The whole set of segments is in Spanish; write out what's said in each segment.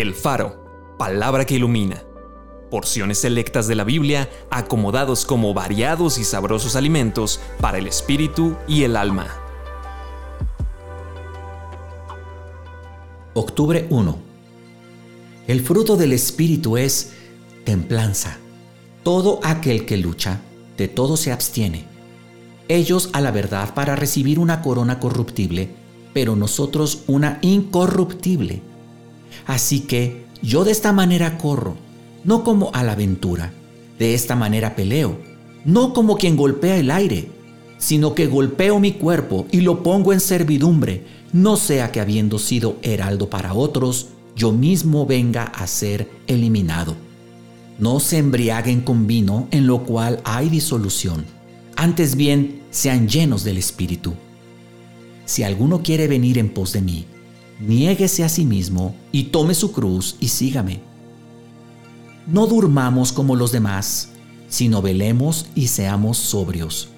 El Faro, palabra que ilumina. Porciones selectas de la Biblia acomodados como variados y sabrosos alimentos para el espíritu y el alma. Octubre 1. El fruto del espíritu es templanza. Todo aquel que lucha, de todo se abstiene. Ellos a la verdad para recibir una corona corruptible, pero nosotros una incorruptible. Así que yo de esta manera corro, no como a la aventura. De esta manera peleo, no como quien golpea el aire, sino que golpeo mi cuerpo y lo pongo en servidumbre, no sea que habiendo sido heraldo para otros, yo mismo venga a ser eliminado. No se embriaguen con vino en lo cual hay disolución, antes bien sean llenos del Espíritu. Si alguno quiere venir en pos de mí, niéguese a sí mismo y tome su cruz y sígame. No durmamos como los demás, sino velemos y seamos sobrios.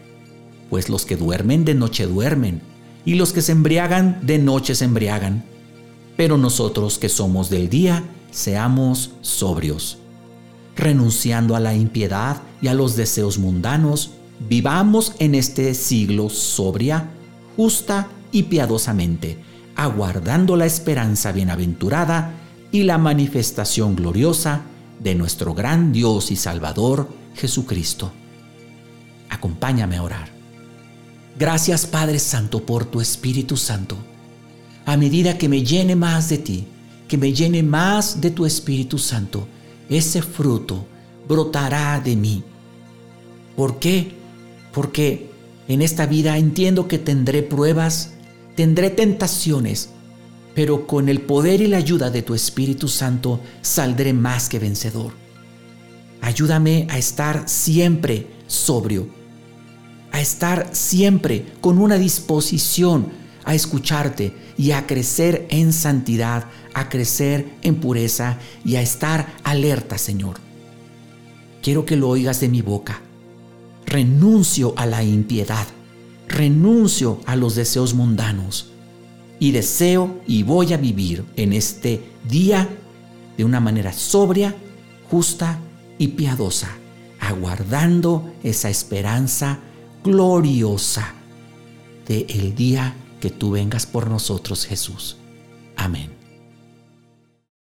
Pues los que duermen de noche duermen, y los que se embriagan de noche se embriagan. Pero nosotros que somos del día, seamos sobrios. Renunciando a la impiedad y a los deseos mundanos, vivamos en este siglo sobria, justa y piadosamente aguardando la esperanza bienaventurada y la manifestación gloriosa de nuestro gran Dios y Salvador Jesucristo. Acompáñame a orar. Gracias Padre Santo por tu Espíritu Santo. A medida que me llene más de ti, que me llene más de tu Espíritu Santo, ese fruto brotará de mí. ¿Por qué? Porque en esta vida entiendo que tendré pruebas, tendré tentaciones, pero con el poder y la ayuda de tu Espíritu Santo saldré más que vencedor. Ayúdame a estar siempre sobrio, a estar siempre con una disposición a escucharte y a crecer en santidad, a crecer en pureza y a estar alerta, Señor. Quiero que lo oigas de mi boca. Renuncio a la impiedad renuncio a los deseos mundanos y deseo y voy a vivir en este día de una manera sobria, justa y piadosa, aguardando esa esperanza gloriosa de el día que tú vengas por nosotros, Jesús. Amén.